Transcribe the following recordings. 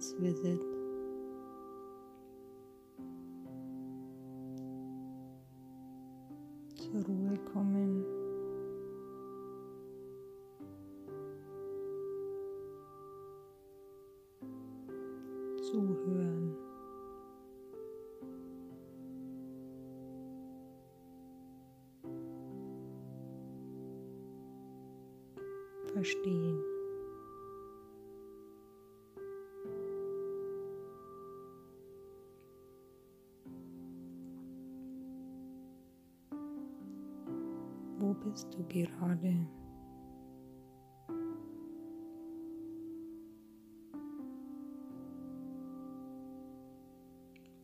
Science Visit. Zur Ruhe kommen. Zuhören. Verstehen. Bist du gerade?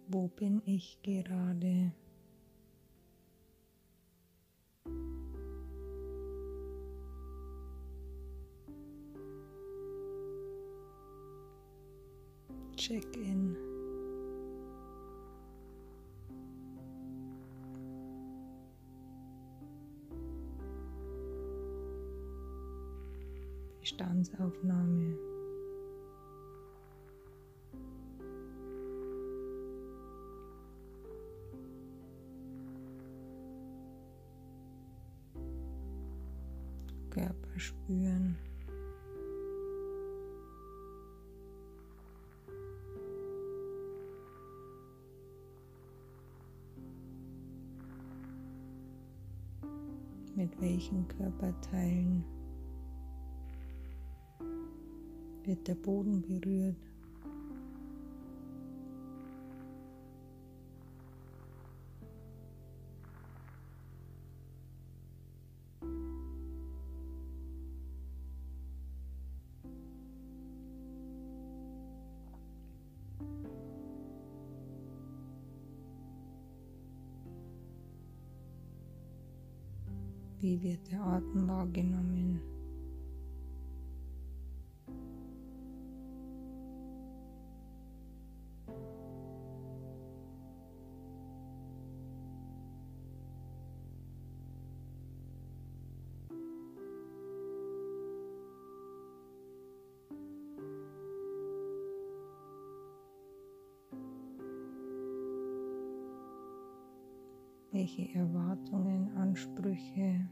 Wo bin ich gerade? Check in. Bestandsaufnahme. Körper spüren. Mit welchen Körperteilen wird der Boden berührt? Wie wird der Atem wahrgenommen? Welche Erwartungen, Ansprüche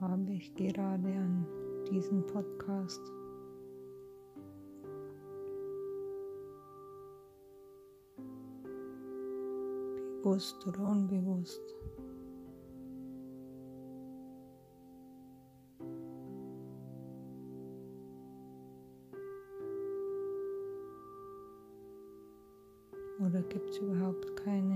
habe ich gerade an diesen Podcast? Bewusst oder unbewusst? Oder gibt es überhaupt keine?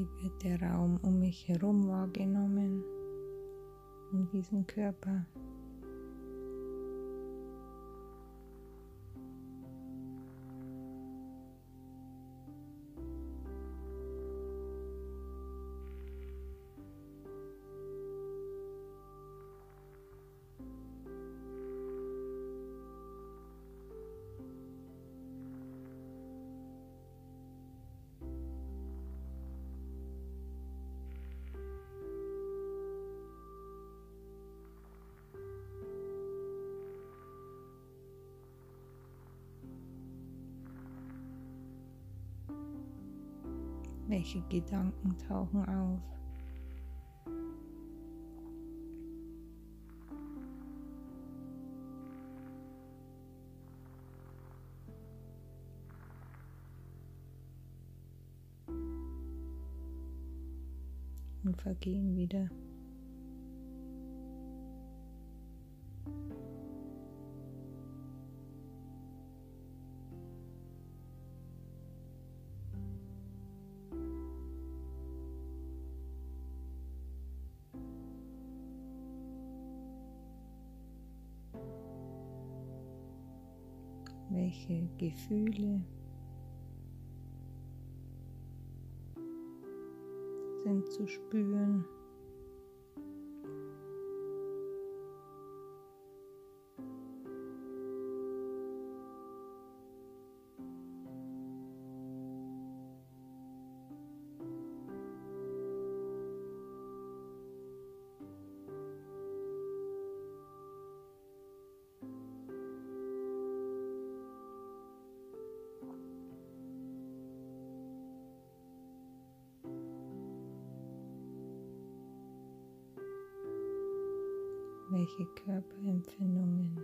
Wie wird der Raum um mich herum wahrgenommen, um diesen Körper? Welche Gedanken tauchen auf? Und vergehen wieder. Gefühle sind zu spüren. Welche Körperempfindungen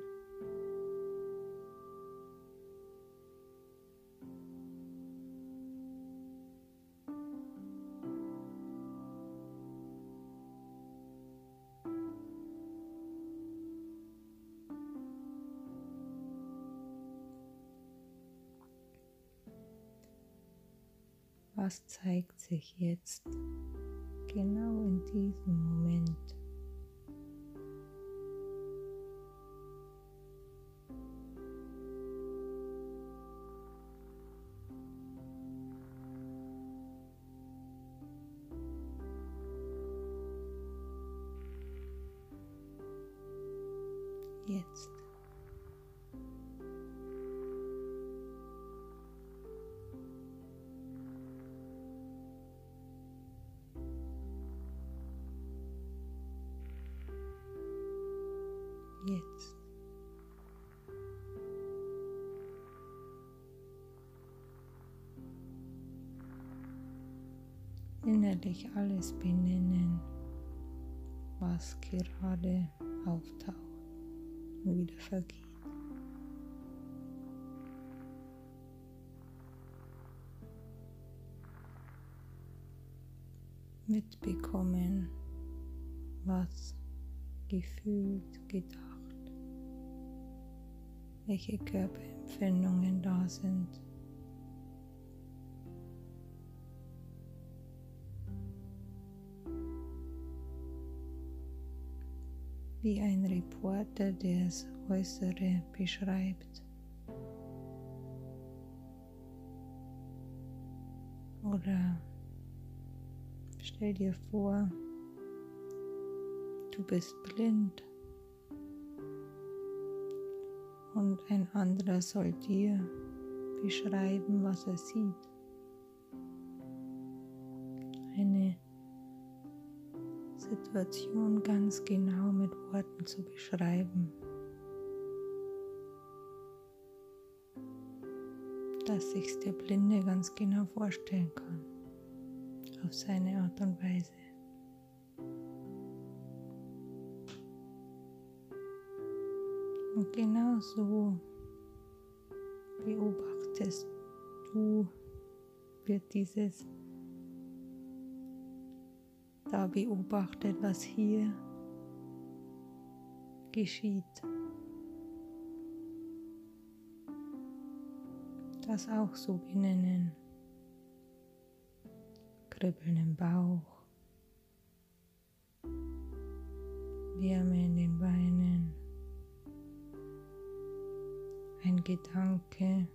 was zeigt sich jetzt genau in diesem Moment. Jetzt. Innerlich alles benennen, was gerade auftaucht und wieder vergeht. Mitbekommen, was gefühlt, gedacht welche Körperempfindungen da sind. Wie ein Reporter, der das Äußere beschreibt. Oder stell dir vor, du bist blind und ein anderer soll dir beschreiben, was er sieht. Eine Situation ganz genau mit Worten zu beschreiben. Dass sich der Blinde ganz genau vorstellen kann. Auf seine Art und Weise. Und genau so beobachtest du, wird dieses da beobachtet, was hier geschieht. Das auch so benennen. Kribbeln im Bauch, Wärme in den Beinen Gedanke.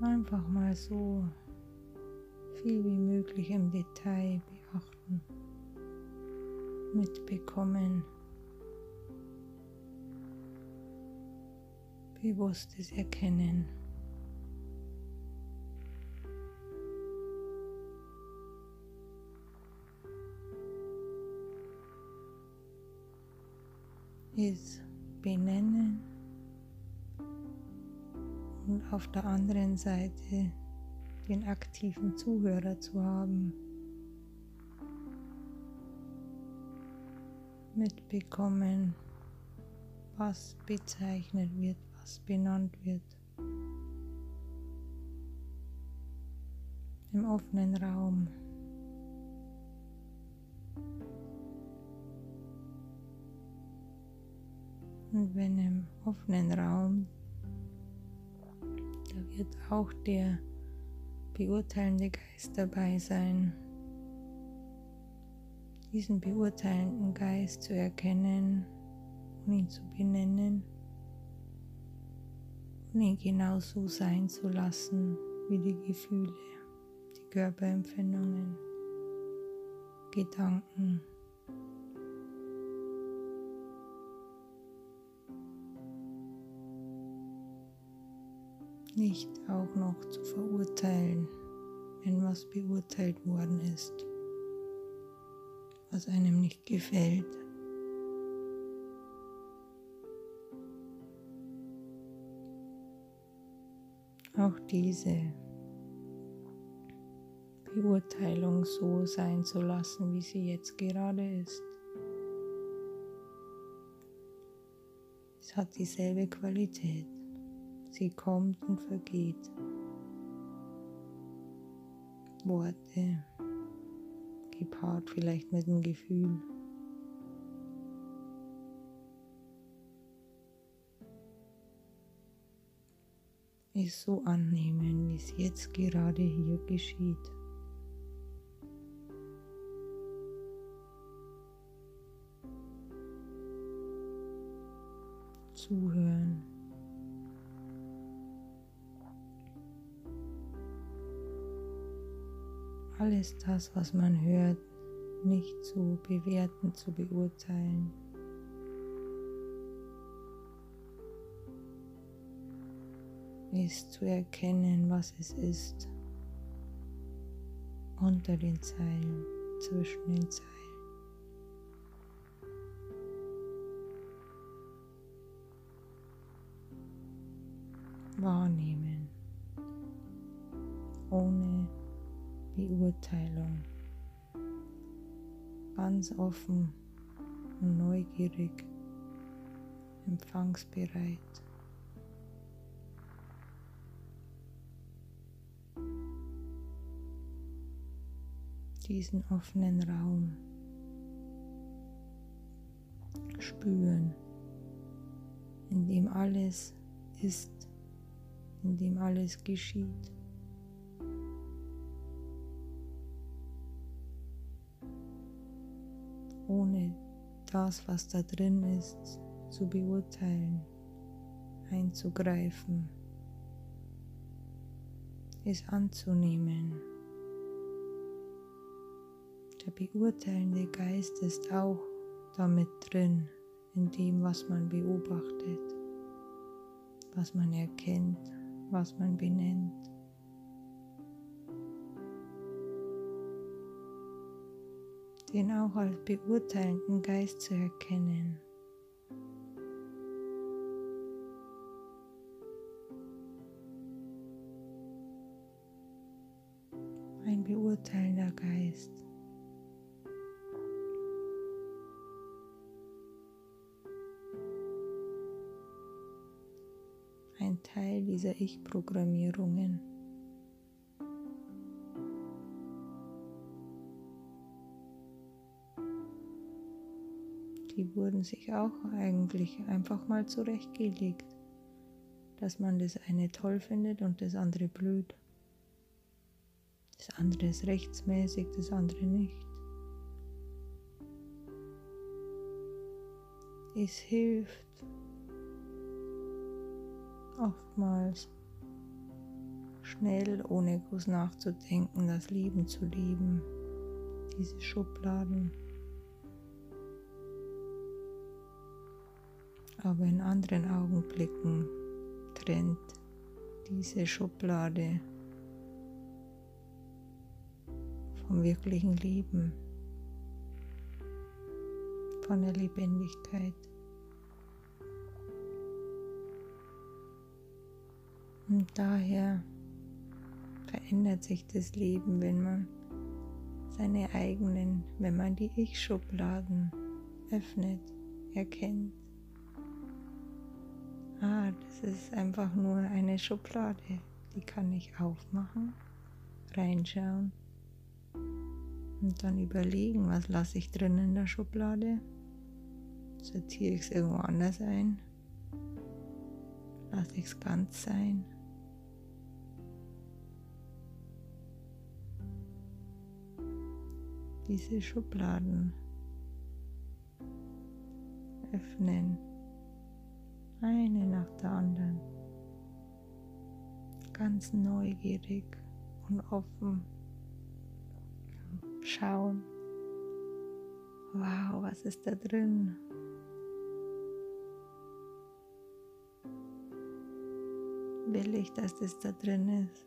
Einfach mal so viel wie möglich im Detail beachten, mitbekommen, bewusstes Erkennen. Ist benennen und auf der anderen Seite den aktiven Zuhörer zu haben, mitbekommen, was bezeichnet wird, was benannt wird. Im offenen Raum. Und wenn im offenen Raum, da wird auch der beurteilende Geist dabei sein. Diesen beurteilenden Geist zu erkennen und ihn zu benennen und ihn genauso sein zu lassen wie die Gefühle, die Körperempfindungen, Gedanken. Nicht auch noch zu verurteilen, wenn was beurteilt worden ist, was einem nicht gefällt. auch diese Beurteilung so sein zu lassen, wie sie jetzt gerade ist. Es hat dieselbe Qualität. Sie kommt und vergeht. Worte, gepaart vielleicht mit dem Gefühl. Es so annehmen, wie es jetzt gerade hier geschieht. zuhören. Alles das, was man hört, nicht zu bewerten, zu beurteilen. ist zu erkennen, was es ist, unter den Zeilen, zwischen den Zeilen. wahrnehmen, Beurteilung, ganz offen und neugierig, empfangsbereit. diesen offenen Raum spüren, in dem alles ist, in dem alles geschieht. Das, was da drin ist, zu beurteilen, einzugreifen, es anzunehmen. Der beurteilende Geist ist auch damit drin, in dem, was man beobachtet, was man erkennt, was man benennt. Den auch als beurteilenden Geist zu erkennen. Ein beurteilender Geist. ein Teil dieser Ich-Programmierungen. Wurden sich auch eigentlich einfach mal zurechtgelegt, dass man das eine toll findet und das andere blöd. Das andere ist rechtsmäßig, das andere nicht. Es hilft, oftmals schnell, ohne groß nachzudenken, das Leben zu lieben, diese Schubladen. Aber in anderen Augenblicken trennt diese Schublade vom wirklichen Leben, von der Lebendigkeit. Und daher verändert sich das Leben, wenn man seine eigenen, wenn man die Ich-Schubladen öffnet, erkennt. Ah, das ist einfach nur eine Schublade, die kann ich aufmachen, reinschauen und dann überlegen, was lasse ich drin in der Schublade. Sortiere ich es irgendwo anders ein? Lasse ich es ganz sein? diese Schubladen öffnen, eine nach der anderen, ganz neugierig und offen schauen, wow, was ist da drin? Will ich, dass das da drin ist?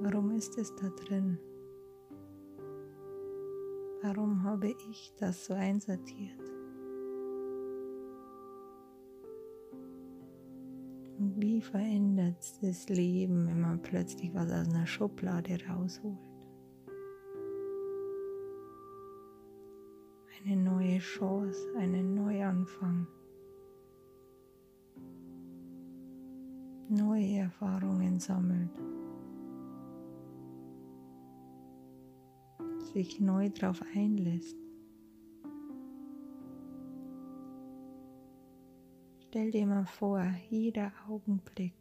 Warum ist es da drin? Warum habe ich das so einsortiert? Und wie verändert das Leben, wenn man plötzlich was aus einer Schublade rausholt? Eine neue Chance, einen Neuanfang. Neue Erfahrungen sammelt. Sich neu darauf einlässt. Stell dir mal vor, jeder Augenblick.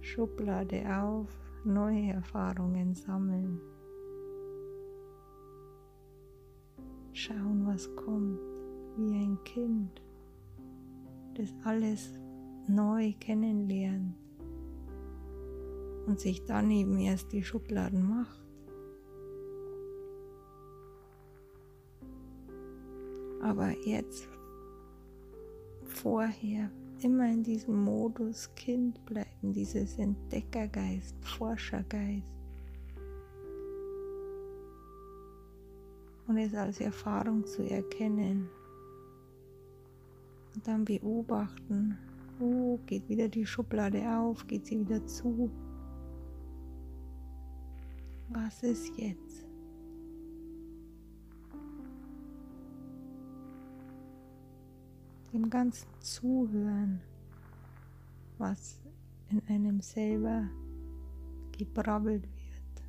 Schublade auf, neue Erfahrungen sammeln. Schauen, was kommt, wie ein Kind, das alles neu kennenlernt und sich dann eben erst die Schubladen macht. Aber jetzt vorher immer in diesem Modus Kind bleiben, dieses Entdeckergeist, Forschergeist. Und es als Erfahrung zu erkennen. Und dann beobachten, oh, geht wieder die Schublade auf, geht sie wieder zu. Was ist jetzt? dem ganzen Zuhören, was in einem selber gebrabbelt wird,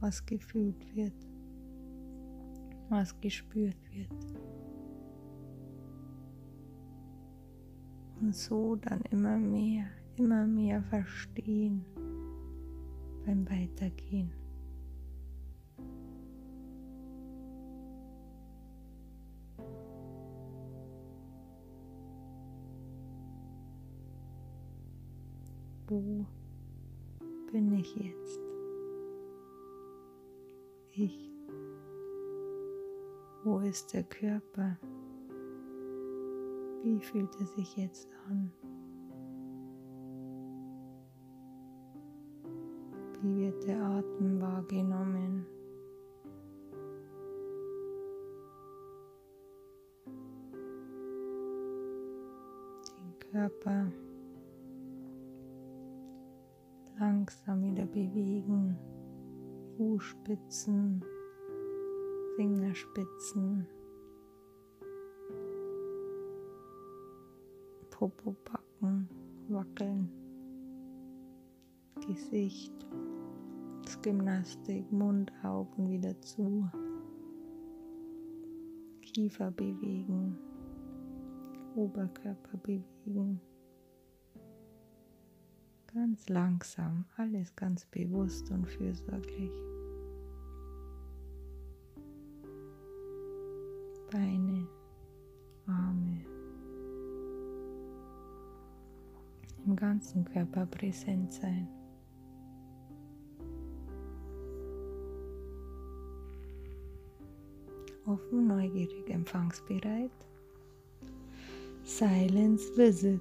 was gefühlt wird, was gespürt wird. Und so dann immer mehr, immer mehr verstehen beim Weitergehen. Wo bin ich jetzt? Ich. Wo ist der Körper? Wie fühlt er sich jetzt an? Wie wird der Atem wahrgenommen? Den Körper langsam wieder bewegen. Fußspitzen, Fingerspitzen, Popo packen, wackeln, Gesicht, Gymnastik, Mund auf wieder zu, Kiefer bewegen, Oberkörper bewegen. Ganz langsam, alles ganz bewusst und fürsorglich. Beine, Arme, im ganzen Körper präsent sein. Offen, neugierig, empfangsbereit. Silence Visit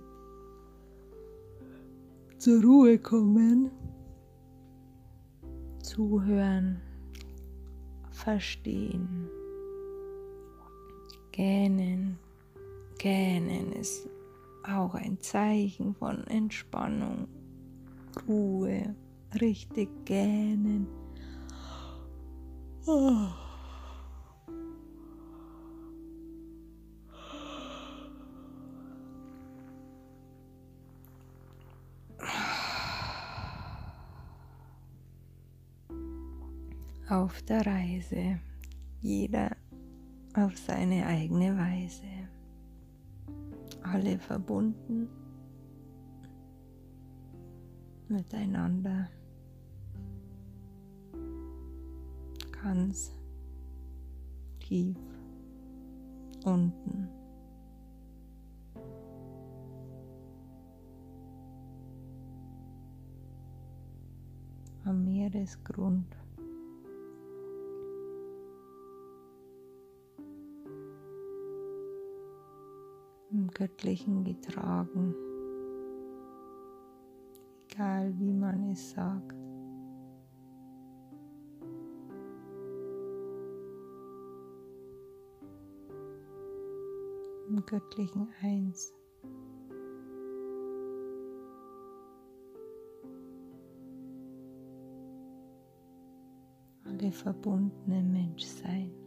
zur Ruhe kommen, zuhören, verstehen, gähnen. Gähnen ist auch ein Zeichen von Entspannung, Ruhe, richtig gähnen. Oh. Auf der Reise, jeder auf seine eigene Weise, alle verbunden miteinander, ganz tief unten. am Meeresgrund. im Göttlichen getragen, egal wie man es sagt. Im Göttlichen Eins. alle verbundene Menschsein.